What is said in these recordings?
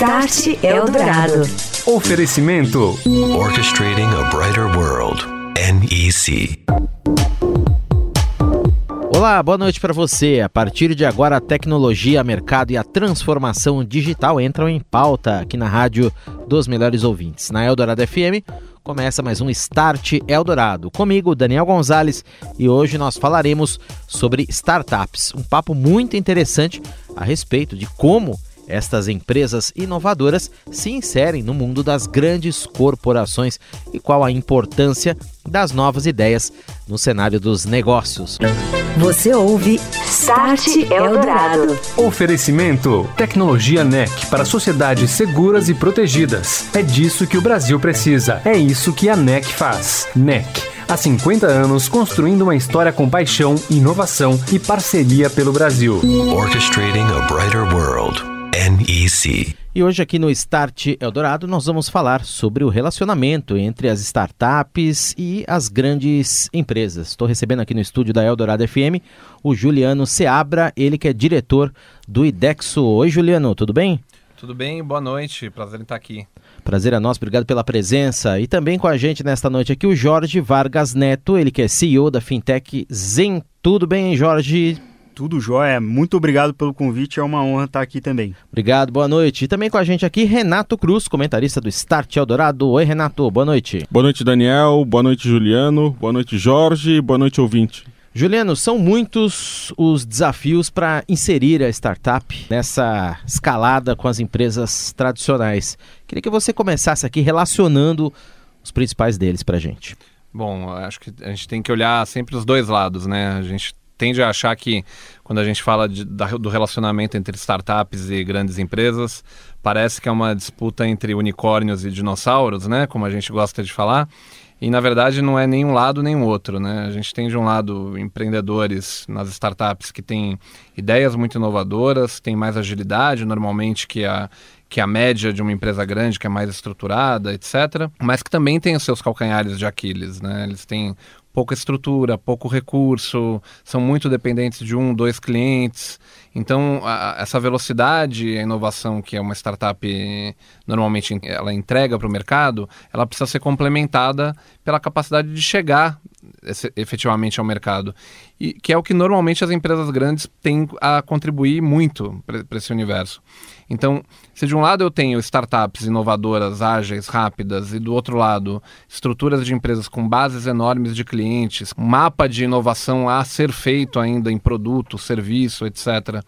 Start Eldorado. Oferecimento Orchestrating a Brighter World. NEC. Olá, boa noite para você. A partir de agora, a tecnologia, mercado e a transformação digital entram em pauta aqui na rádio dos melhores ouvintes. Na Eldorado FM, começa mais um Start Eldorado. Comigo, Daniel Gonzalez, e hoje nós falaremos sobre startups. Um papo muito interessante a respeito de como estas empresas inovadoras se inserem no mundo das grandes corporações e qual a importância das novas ideias no cenário dos negócios. Você ouve Start Eldorado. Oferecimento Tecnologia NEC para sociedades seguras e protegidas. É disso que o Brasil precisa. É isso que a NEC faz. NEC. Há 50 anos construindo uma história com paixão, inovação e parceria pelo Brasil. Orchestrating a Brighter World. NEC. E hoje aqui no Start Eldorado nós vamos falar sobre o relacionamento entre as startups e as grandes empresas. Estou recebendo aqui no estúdio da Eldorado FM o Juliano Seabra, ele que é diretor do IDEXO. Oi Juliano, tudo bem? Tudo bem, boa noite, prazer em estar aqui. Prazer é nosso, obrigado pela presença. E também com a gente nesta noite aqui o Jorge Vargas Neto, ele que é CEO da Fintech Zen. Tudo bem, Jorge? Tudo jóia. Muito obrigado pelo convite. É uma honra estar aqui também. Obrigado, boa noite. E também com a gente aqui, Renato Cruz, comentarista do Start Eldorado. Oi, Renato, boa noite. Boa noite, Daniel. Boa noite, Juliano. Boa noite, Jorge. Boa noite, ouvinte. Juliano, são muitos os desafios para inserir a startup nessa escalada com as empresas tradicionais. Queria que você começasse aqui relacionando os principais deles para a gente. Bom, acho que a gente tem que olhar sempre os dois lados, né? A gente tende a achar que quando a gente fala de, da, do relacionamento entre startups e grandes empresas, parece que é uma disputa entre unicórnios e dinossauros, né? Como a gente gosta de falar. E na verdade não é nem um lado nem o outro, né? A gente tem de um lado empreendedores nas startups que têm ideias muito inovadoras, têm mais agilidade normalmente que a que a média de uma empresa grande, que é mais estruturada, etc. Mas que também tem os seus calcanhares de Aquiles, né? Eles têm pouca estrutura, pouco recurso, são muito dependentes de um, dois clientes. Então, a, essa velocidade, a inovação que uma startup normalmente ela entrega para o mercado, ela precisa ser complementada pela capacidade de chegar efetivamente ao mercado. E que é o que normalmente as empresas grandes têm a contribuir muito para esse universo. Então, se de um lado eu tenho startups inovadoras, ágeis, rápidas, e do outro lado, estruturas de empresas com bases enormes de clientes, um mapa de inovação a ser feito ainda em produto, serviço, etc.,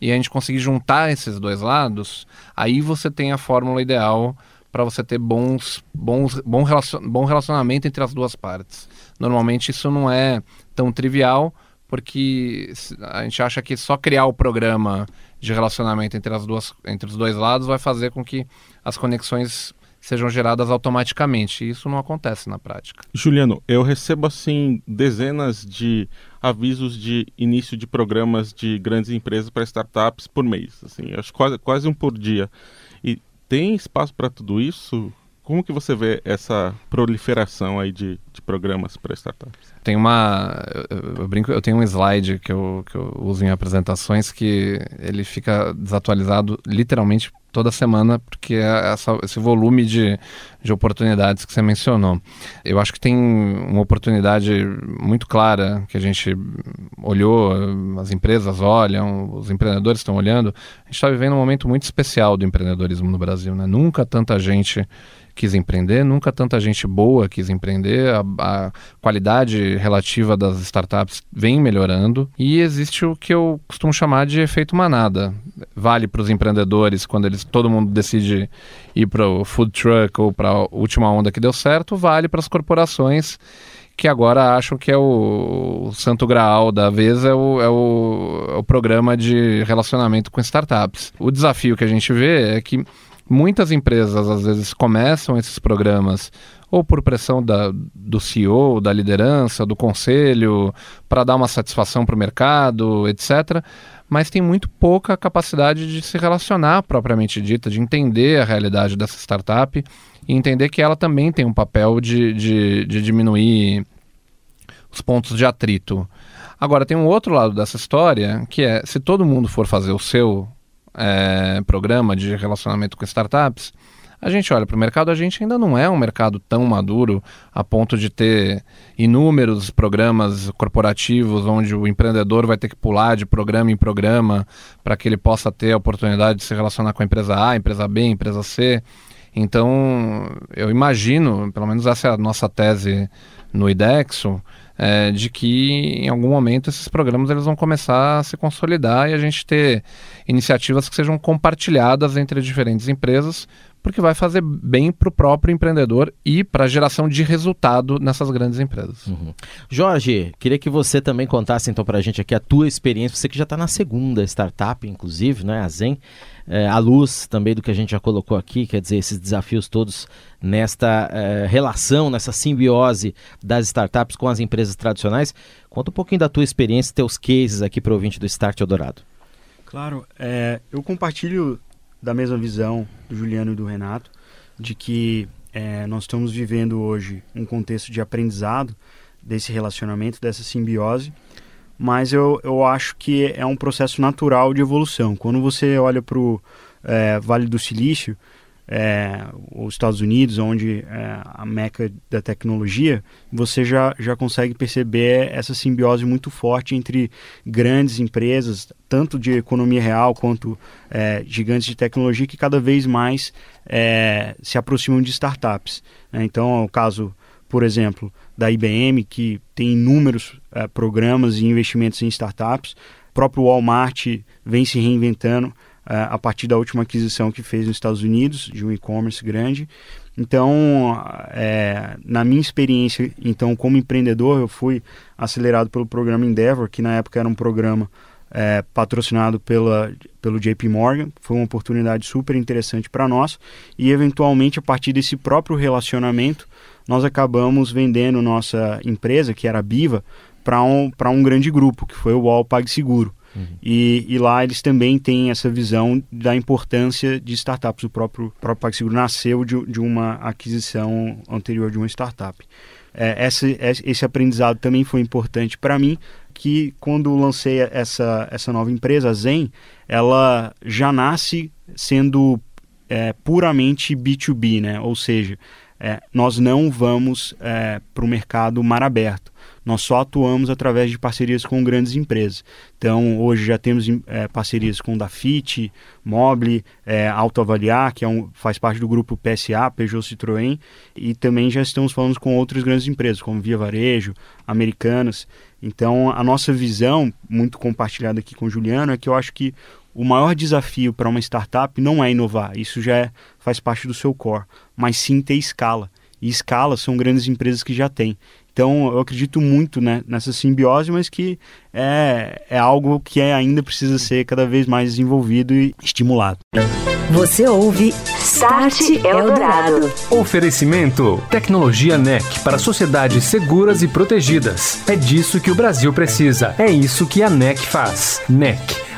e a gente conseguir juntar esses dois lados, aí você tem a fórmula ideal para você ter bons, bons, bom, bom relacionamento entre as duas partes. Normalmente isso não é tão trivial, porque a gente acha que só criar o programa de relacionamento entre, as duas, entre os dois lados vai fazer com que as conexões sejam geradas automaticamente. E isso não acontece na prática. Juliano, eu recebo assim dezenas de avisos de início de programas de grandes empresas para startups por mês, assim, acho quase, quase um por dia. E tem espaço para tudo isso? Como que você vê essa proliferação aí de, de programas para startups? Tem uma, eu, eu, brinco, eu tenho um slide que eu, que eu uso em apresentações que ele fica desatualizado literalmente toda semana, porque é essa, esse volume de, de oportunidades que você mencionou. Eu acho que tem uma oportunidade muito clara que a gente olhou, as empresas olham, os empreendedores estão olhando. A gente está vivendo um momento muito especial do empreendedorismo no Brasil. Né? Nunca tanta gente quis empreender, nunca tanta gente boa quis empreender, a, a, qualidade relativa das startups vem melhorando e existe o que eu costumo chamar de efeito manada. Vale para os empreendedores quando eles todo mundo decide ir para o food truck ou para a última onda que deu certo, vale para as corporações que agora acham que é o, o santo graal da vez é o, é, o, é o programa de relacionamento com startups. O desafio que a gente vê é que Muitas empresas, às vezes, começam esses programas ou por pressão da, do CEO, da liderança, do conselho, para dar uma satisfação para o mercado, etc. Mas tem muito pouca capacidade de se relacionar propriamente dita, de entender a realidade dessa startup e entender que ela também tem um papel de, de, de diminuir os pontos de atrito. Agora, tem um outro lado dessa história, que é se todo mundo for fazer o seu é, programa de relacionamento com startups, a gente olha para o mercado, a gente ainda não é um mercado tão maduro a ponto de ter inúmeros programas corporativos onde o empreendedor vai ter que pular de programa em programa para que ele possa ter a oportunidade de se relacionar com a empresa A, empresa B, empresa C. Então, eu imagino, pelo menos essa é a nossa tese no IDEXO, é, de que em algum momento esses programas eles vão começar a se consolidar e a gente ter iniciativas que sejam compartilhadas entre diferentes empresas porque vai fazer bem para o próprio empreendedor e para a geração de resultado nessas grandes empresas. Uhum. Jorge, queria que você também contasse então para a gente aqui a tua experiência, você que já está na segunda startup, inclusive, né, a Zen, é, à luz também do que a gente já colocou aqui, quer dizer, esses desafios todos nesta é, relação, nessa simbiose das startups com as empresas tradicionais. Conta um pouquinho da tua experiência, teus cases aqui para o ouvinte do Start Eldorado. Claro, é, eu compartilho da mesma visão do Juliano e do Renato, de que é, nós estamos vivendo hoje um contexto de aprendizado desse relacionamento, dessa simbiose, mas eu, eu acho que é um processo natural de evolução. Quando você olha para o é, Vale do Silício, é, os Estados Unidos, onde é a meca da tecnologia, você já, já consegue perceber essa simbiose muito forte entre grandes empresas, tanto de economia real quanto é, gigantes de tecnologia, que cada vez mais é, se aproximam de startups. Né? Então, é o caso, por exemplo, da IBM, que tem inúmeros é, programas e investimentos em startups. O próprio Walmart vem se reinventando uh, a partir da última aquisição que fez nos Estados Unidos, de um e-commerce grande. Então, é, na minha experiência, então como empreendedor, eu fui acelerado pelo programa Endeavor, que na época era um programa patrocinado pela, pelo JP Morgan. Foi uma oportunidade super interessante para nós e, eventualmente, a partir desse próprio relacionamento, nós acabamos vendendo nossa empresa, que era a Biva, para um, um grande grupo, que foi o UOL PagSeguro. Uhum. E, e, lá eles também têm essa visão da importância de startups. O próprio, próprio PagSeguro nasceu de, de uma aquisição anterior de uma startup. É, esse, esse aprendizado também foi importante para mim, que quando lancei essa, essa nova empresa, a Zen, ela já nasce sendo é, puramente B2B, né? ou seja, é, nós não vamos é, para o mercado mar aberto. Nós só atuamos através de parcerias com grandes empresas. Então, hoje já temos é, parcerias com Dafit, Mobile, é, Autoavaliar, que é um, faz parte do grupo PSA, Peugeot Citroën, e também já estamos falando com outras grandes empresas, como Via Varejo, Americanas. Então, a nossa visão, muito compartilhada aqui com o Juliano, é que eu acho que o maior desafio para uma startup não é inovar, isso já é, faz parte do seu core, mas sim ter escala. E escala são grandes empresas que já têm. Então, eu acredito muito né, nessa simbiose, mas que é, é algo que é, ainda precisa ser cada vez mais desenvolvido e estimulado. Você ouve Start Eldorado. Oferecimento: Tecnologia NEC para sociedades seguras e protegidas. É disso que o Brasil precisa. É isso que a NEC faz. NEC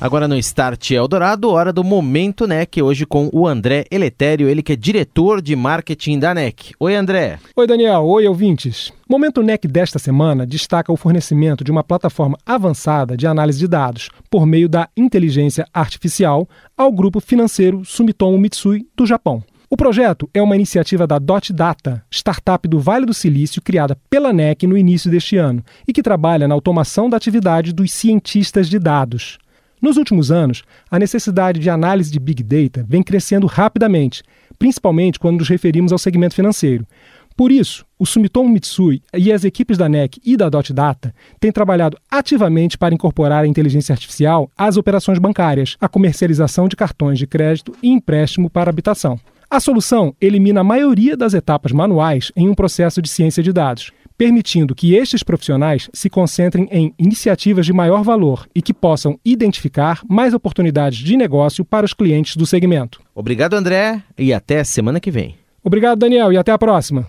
Agora no Start Eldorado, hora do Momento NEC, hoje com o André Eletério, ele que é diretor de marketing da NEC. Oi, André. Oi, Daniel. Oi, ouvintes. Momento NEC desta semana destaca o fornecimento de uma plataforma avançada de análise de dados por meio da inteligência artificial ao grupo financeiro Sumitomo Mitsui do Japão. O projeto é uma iniciativa da Dot Data, startup do Vale do Silício criada pela NEC no início deste ano e que trabalha na automação da atividade dos cientistas de dados. Nos últimos anos, a necessidade de análise de Big Data vem crescendo rapidamente, principalmente quando nos referimos ao segmento financeiro. Por isso, o Sumitomo Mitsui e as equipes da NEC e da Dot Data têm trabalhado ativamente para incorporar a inteligência artificial às operações bancárias, a comercialização de cartões de crédito e empréstimo para habitação. A solução elimina a maioria das etapas manuais em um processo de ciência de dados, permitindo que estes profissionais se concentrem em iniciativas de maior valor e que possam identificar mais oportunidades de negócio para os clientes do segmento. Obrigado, André, e até semana que vem. Obrigado, Daniel, e até a próxima.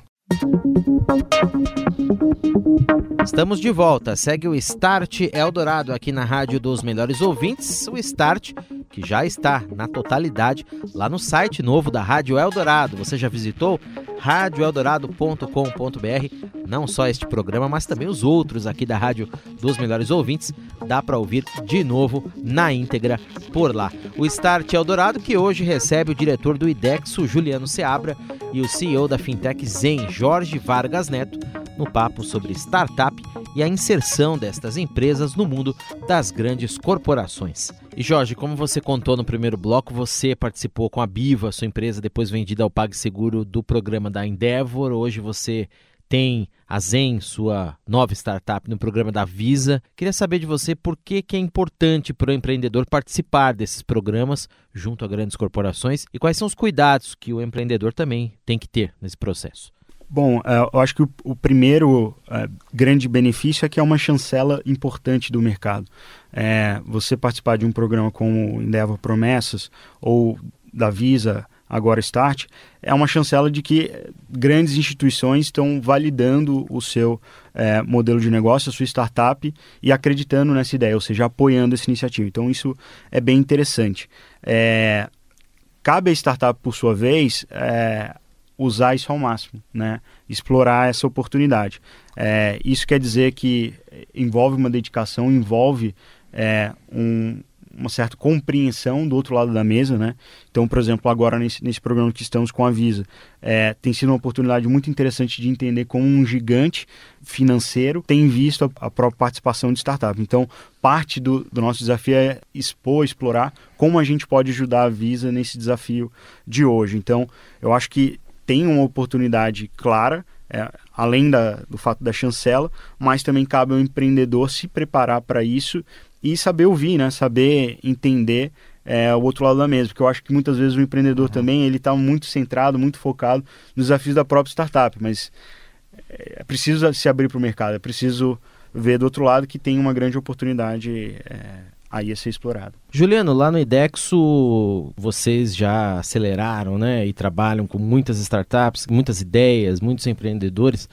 Estamos de volta. Segue o Start Eldorado aqui na Rádio dos Melhores Ouvintes. O Start que já está na totalidade lá no site novo da Rádio Eldorado. Você já visitou? radioeldorado.com.br. Não só este programa, mas também os outros aqui da Rádio dos Melhores Ouvintes. Dá para ouvir de novo na íntegra por lá. O Start Eldorado que hoje recebe o diretor do IDEXO, Juliano Seabra, e o CEO da Fintech Zen, Jorge Vargas Neto, no papo sobre startup e a inserção destas empresas no mundo das grandes corporações. E Jorge, como você contou no primeiro bloco, você participou com a Biva, sua empresa depois vendida ao PagSeguro do programa da Endeavor. Hoje você tem a Zen, sua nova startup, no programa da Visa. Queria saber de você por que, que é importante para o empreendedor participar desses programas junto a grandes corporações e quais são os cuidados que o empreendedor também tem que ter nesse processo. Bom, é, eu acho que o, primeiro é, grande benefício é que é uma chancela importante do mercado. É, você participar de um programa como o Endeavor Promessas ou da Visa, agora Start, é uma chancela de que grandes instituições estão validando o seu é, modelo de negócio, a sua startup e acreditando nessa ideia, ou seja, apoiando essa iniciativa. Então isso é bem interessante. É, cabe à startup, por sua vez, é, usar isso ao máximo, né? explorar essa oportunidade. É, isso quer dizer que envolve uma dedicação, envolve é, um, uma certa compreensão do outro lado da mesa, né? Então, por exemplo, agora nesse, nesse programa que estamos com a Visa, é, tem sido uma oportunidade muito interessante de entender como um gigante financeiro tem visto a, a própria participação de startup. Então, parte do, do, nosso desafio é expor, explorar como a gente pode ajudar a Visa nesse desafio de hoje. Então, eu acho que tem uma oportunidade clara, é, além da, do fato da chancela, mas também cabe ao empreendedor se preparar para isso e saber ouvir, né? saber entender é, o outro lado da mesa, porque eu acho que muitas vezes o empreendedor uhum. também ele está muito centrado, muito focado nos desafios da própria startup, mas é, é preciso se abrir para o mercado, é preciso ver do outro lado que tem uma grande oportunidade é, aí a ser explorado. Juliano, lá no IDEXO vocês já aceleraram né, e trabalham com muitas startups, muitas ideias, muitos empreendedores.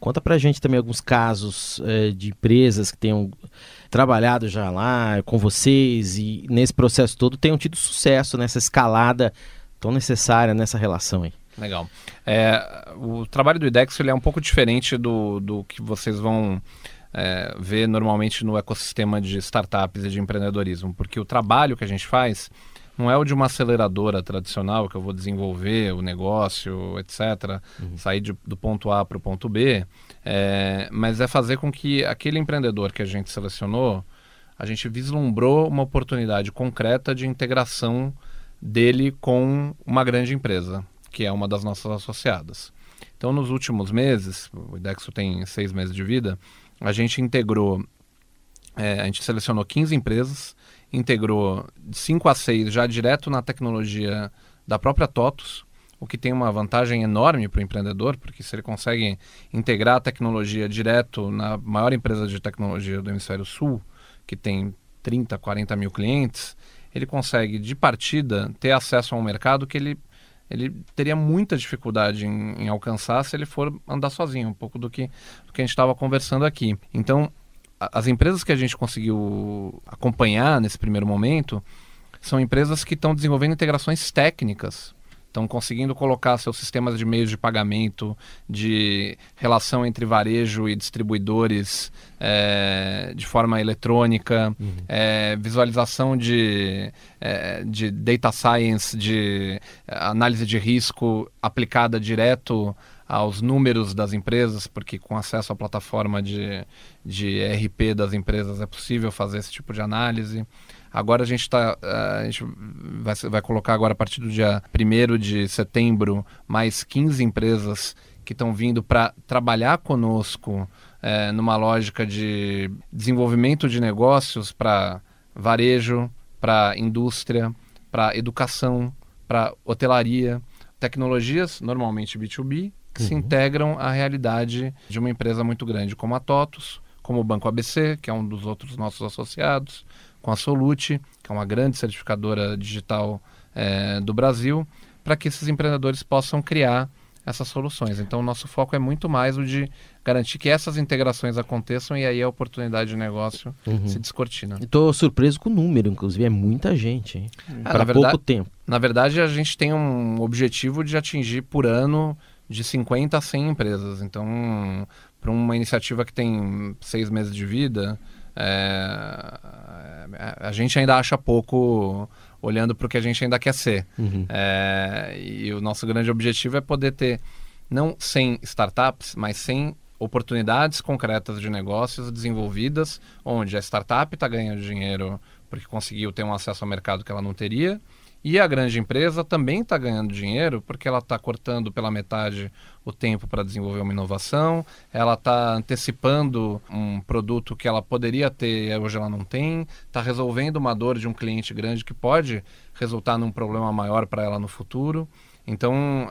Conta pra gente também alguns casos é, de empresas que tenham trabalhado já lá com vocês e nesse processo todo tenham tido sucesso nessa escalada tão necessária nessa relação aí. Legal. É, o trabalho do IDEX ele é um pouco diferente do, do que vocês vão é, vê normalmente no ecossistema de startups e de empreendedorismo, porque o trabalho que a gente faz não é o de uma aceleradora tradicional que eu vou desenvolver o negócio, etc., uhum. sair de, do ponto A para o ponto B, é, mas é fazer com que aquele empreendedor que a gente selecionou, a gente vislumbrou uma oportunidade concreta de integração dele com uma grande empresa, que é uma das nossas associadas. Então, nos últimos meses, o Idexo tem seis meses de vida, a gente integrou, é, a gente selecionou 15 empresas, integrou de 5 a 6 já direto na tecnologia da própria TOTUS, o que tem uma vantagem enorme para o empreendedor, porque se ele consegue integrar a tecnologia direto na maior empresa de tecnologia do Hemisfério Sul, que tem 30, 40 mil clientes, ele consegue, de partida, ter acesso a um mercado que ele ele teria muita dificuldade em, em, alcançar se ele for andar sozinho, um pouco do que, do que a gente estava conversando aqui. Então, a, as empresas que a gente conseguiu acompanhar nesse primeiro momento são empresas que estão desenvolvendo integrações técnicas estão conseguindo colocar seus sistemas de meios de pagamento, de relação entre varejo e distribuidores é, de forma eletrônica, uhum. é, visualização de, é, de data science, de análise de risco aplicada direto aos números das empresas, porque com acesso à plataforma de, de RP das empresas é possível fazer esse tipo de análise. Agora a gente está. A gente vai, vai colocar agora a partir do dia 1 de setembro mais 15 empresas que estão vindo para trabalhar conosco é, numa lógica de desenvolvimento de negócios para varejo, para indústria, para educação, para hotelaria, tecnologias, normalmente B2B, que uhum. se integram à realidade de uma empresa muito grande como a TOTUS, como o Banco ABC, que é um dos outros nossos associados, com a Solute, que é uma grande certificadora digital é, do Brasil, para que esses empreendedores possam criar essas soluções. Então, o nosso foco é muito mais o de garantir que essas integrações aconteçam e aí a oportunidade de negócio Uhum. se descortina. Estou surpreso com o número, inclusive, é muita gente, na Para verdade- pouco tempo. Na verdade, a gente tem um objetivo de atingir por ano de 50 a 100 empresas. Então, para uma iniciativa que tem seis meses de vida, é, a gente ainda acha pouco olhando para o que a gente ainda quer ser. Uhum. É, e o nosso grande objetivo é poder ter não 100 startups, mas 100 oportunidades concretas de negócios desenvolvidas, onde a startup está ganhando dinheiro porque conseguiu ter um acesso ao mercado que ela não teria, e a grande empresa também está ganhando dinheiro porque ela está cortando pela metade o tempo para desenvolver uma inovação, ela está antecipando um produto que ela poderia ter e hoje ela não tem, está resolvendo uma dor de um cliente grande que pode resultar num problema maior para ela no futuro. Então,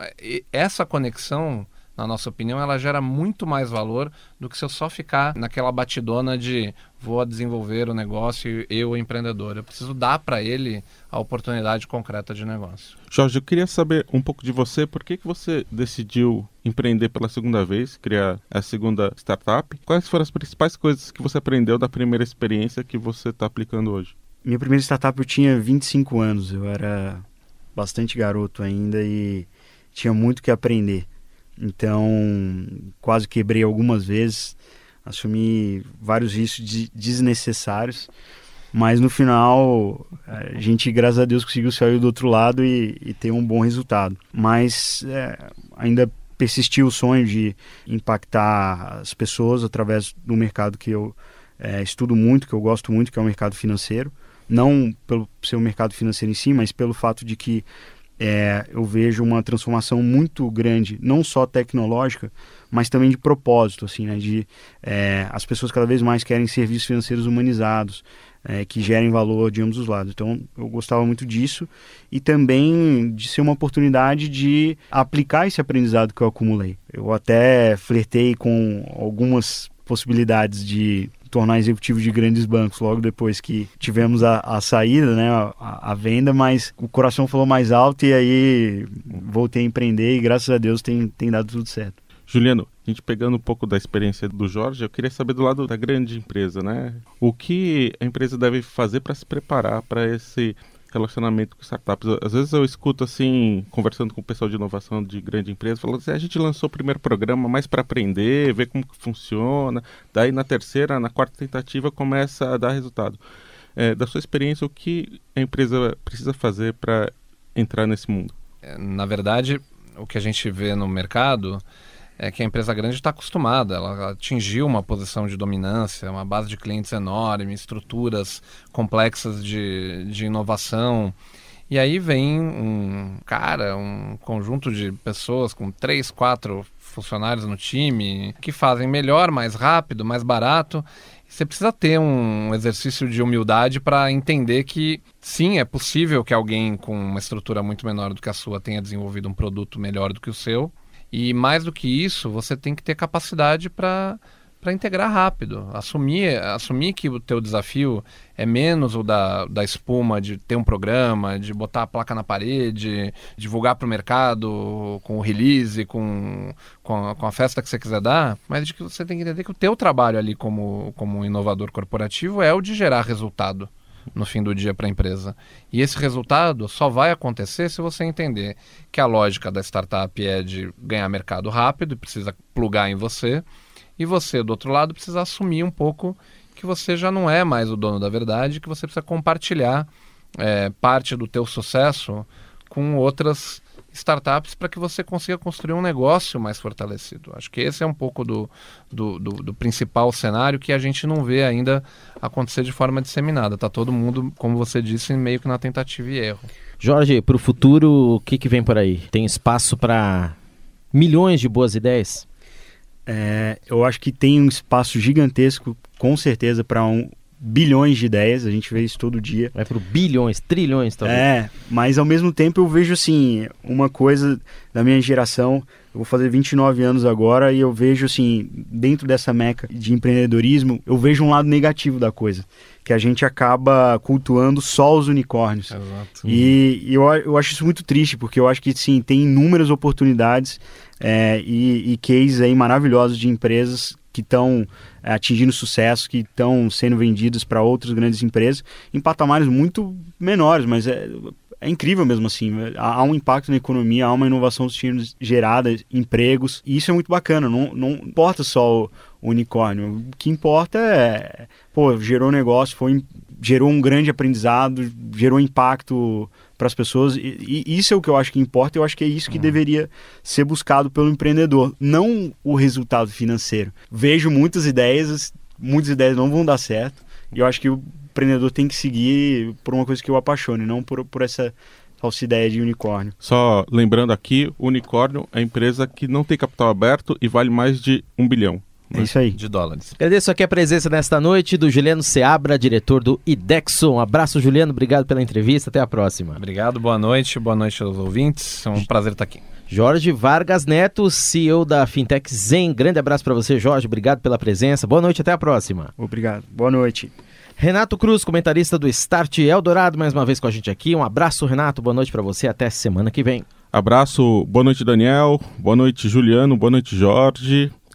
essa conexão, na nossa opinião, ela gera muito mais valor do que se eu só ficar naquela batidona de vou desenvolver o negócio eu, empreendedor. Eu preciso dar para ele a oportunidade concreta de negócio. Jorge, eu queria saber um pouco de você. Por que, que você decidiu empreender pela segunda vez, criar a segunda startup? Quais foram as principais coisas que você aprendeu da primeira experiência que você está aplicando hoje? Minha primeira startup eu tinha 25 anos, eu era bastante garoto ainda e tinha muito que aprender. Então, quase quebrei algumas vezes, assumi vários riscos de- desnecessários, mas no final a gente, graças a Deus, conseguiu sair do outro lado e, e ter um bom resultado. Mas é, ainda persistiu o sonho de impactar as pessoas através do mercado que eu é, estudo muito, que eu gosto muito, que é o mercado financeiro não pelo seu mercado financeiro em si, mas pelo fato de que é, eu vejo uma transformação muito grande, não só tecnológica, mas também de propósito, assim, né? De é, as pessoas cada vez mais querem serviços financeiros humanizados, é, que gerem valor de ambos os lados. Então, eu gostava muito disso e também de ser uma oportunidade de aplicar esse aprendizado que eu acumulei. Eu até flertei com algumas possibilidades de tornar executivo de grandes bancos logo depois que tivemos a, a saída, né, a, a, venda, mas o coração falou mais alto e aí voltei a empreender e graças a Deus tem, tem dado tudo certo. Juliano, a gente pegando um pouco da experiência do Jorge, eu queria saber do lado da grande empresa, né? O que a empresa deve fazer para se preparar para esse relacionamento com startups. Às vezes eu escuto assim, conversando com o pessoal de inovação de grande empresa, falando assim, a gente lançou o primeiro programa mais para aprender, ver como que funciona, daí na terceira, na quarta tentativa começa a dar resultado. É, da sua experiência, o que a empresa precisa fazer para entrar nesse mundo? Na verdade, o que a gente vê no mercado é que a empresa grande está acostumada, ela atingiu uma posição de dominância, uma base de clientes enorme, estruturas complexas de, de inovação. E aí vem um cara, um conjunto de pessoas com três, quatro funcionários no time que fazem melhor, mais rápido, mais barato. Você precisa ter um exercício de humildade para entender que sim, é possível que alguém com uma estrutura muito menor do que a sua tenha desenvolvido um produto melhor do que o seu. E mais do que isso, você tem que ter capacidade para para integrar rápido, assumir, assumir que o teu desafio é menos o da, da espuma de ter um programa, de botar a placa na parede, divulgar para o mercado com o release, com, com a, com, a, festa que você quiser dar, mas de que você tem que entender que o teu trabalho ali como, como inovador corporativo é o de gerar resultado no fim do dia para a empresa. E esse resultado só vai acontecer se você entender que a lógica da startup é de ganhar mercado rápido e precisa plugar em você, e você, do outro lado, precisa assumir um pouco que você já não é mais o dono da verdade, que você precisa compartilhar é, parte do teu sucesso com outras startups para que você consiga construir um negócio mais fortalecido. Acho que esse é um pouco do, do, do, do principal cenário que a gente não vê ainda acontecer de forma disseminada. Está todo mundo, como você disse, meio que na tentativa e erro. Jorge, para o futuro, o que, que vem por aí? Tem espaço para milhões de boas ideias? É, eu acho que tem um espaço gigantesco, com certeza, para um, bilhões de ideias, a gente vê isso todo dia. Vai para bilhões, trilhões talvez. É, mas ao mesmo tempo eu vejo assim, uma coisa da minha geração, eu vou fazer 29 anos agora e eu vejo assim, dentro dessa meca de empreendedorismo, eu vejo um lado negativo da coisa, que a gente acaba cultuando só os unicórnios. Exato. E, e eu, eu acho isso muito triste, porque eu acho que sim, tem inúmeras oportunidades é, e, e cases aí maravilhosos de empresas que estão é, atingindo sucesso, que estão sendo vendidas para outras grandes empresas em patamares muito menores, mas é, é incrível mesmo assim. Há um impacto na economia, há uma inovação sendo gerada, empregos, e isso é muito bacana. Não, não importa só o unicórnio, o que importa é, pô, gerou negócio, foi, gerou um grande aprendizado, gerou impacto para as pessoas. E, e, isso é o que eu acho que importa. Eu acho que é isso que uhum. deveria ser buscado pelo empreendedor, não o resultado financeiro. Vejo muitas ideias, muitas ideias não vão dar certo. E eu acho que o empreendedor tem que seguir por uma coisa que eu apaixone, não por, por essa falsa ideia de unicórnio. Só lembrando aqui, unicórnio é a empresa que não tem capital aberto e vale mais de um bilhão. É isso aí. De dólares. Agradeço aqui a presença nesta noite do Juliano Seabra, diretor do IDEXO. Um abraço, Juliano. Obrigado pela entrevista. Até a próxima. Obrigado, boa noite. Boa noite aos ouvintes. É um prazer estar aqui. Jorge Vargas Neto, CEO da Fintech Zen. Grande abraço para você, Jorge. Obrigado pela presença. Boa noite, até a próxima. Obrigado. Boa noite. Renato Cruz, comentarista do Start Eldorado, mais uma vez com a gente aqui. Um abraço, Renato. Boa noite para você. Até semana que vem. Abraço. Boa noite, Daniel. Boa noite, Juliano. Boa noite, Jorge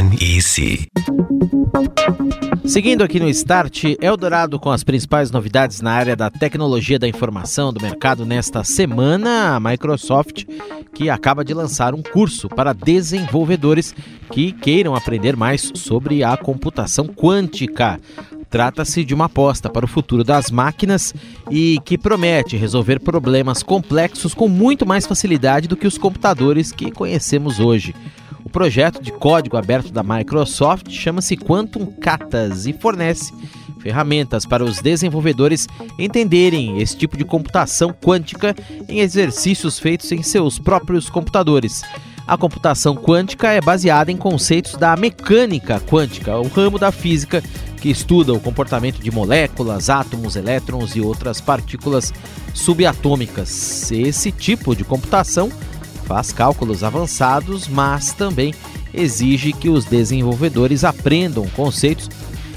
NEC. Seguindo aqui no Start, Eldorado com as principais novidades na área da tecnologia da informação do mercado nesta semana, a Microsoft que acaba de lançar um curso para desenvolvedores que queiram aprender mais sobre a computação quântica. Trata-se de uma aposta para o futuro das máquinas e que promete resolver problemas complexos com muito mais facilidade do que os computadores que conhecemos hoje. O projeto de código aberto da Microsoft chama-se Quantum Catas e fornece ferramentas para os desenvolvedores entenderem esse tipo de computação quântica em exercícios feitos em seus próprios computadores. A computação quântica é baseada em conceitos da mecânica quântica, o ramo da física que estuda o comportamento de moléculas, átomos, elétrons e outras partículas subatômicas. Esse tipo de computação faz cálculos avançados, mas também exige que os desenvolvedores aprendam conceitos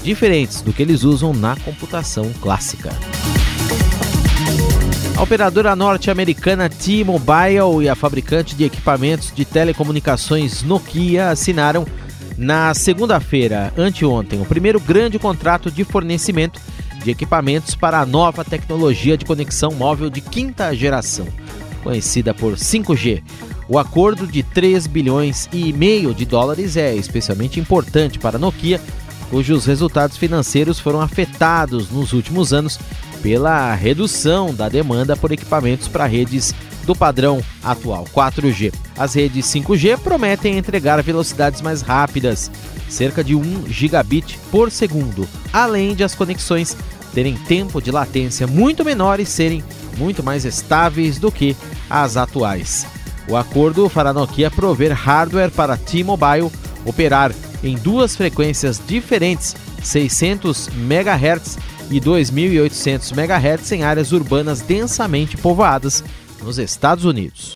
diferentes do que eles usam na computação clássica. A operadora norte-americana T-Mobile e a fabricante de equipamentos de telecomunicações Nokia assinaram na segunda-feira, anteontem, o primeiro grande contrato de fornecimento de equipamentos para a nova tecnologia de conexão móvel de quinta geração conhecida por 5G. O acordo de 3 bilhões e meio de dólares é especialmente importante para a Nokia, cujos resultados financeiros foram afetados nos últimos anos pela redução da demanda por equipamentos para redes do padrão atual 4G. As redes 5G prometem entregar velocidades mais rápidas, cerca de 1 gigabit por segundo, além de as conexões terem tempo de latência muito menor e serem muito mais estáveis do que as atuais. O acordo fará a Nokia prover hardware para T-Mobile operar em duas frequências diferentes, 600 MHz e 2.800 MHz em áreas urbanas densamente povoadas nos Estados Unidos.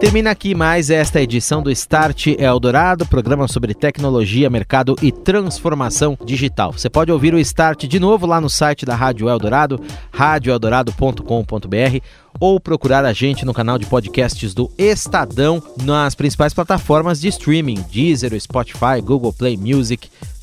Termina aqui mais esta edição do Start Eldorado, programa sobre tecnologia, mercado e transformação digital. Você pode ouvir o Start de novo lá no site da Rádio Eldorado, radioeldorado.com.br ou procurar a gente no canal de podcasts do Estadão nas principais plataformas de streaming, Deezer, Spotify, Google Play Music,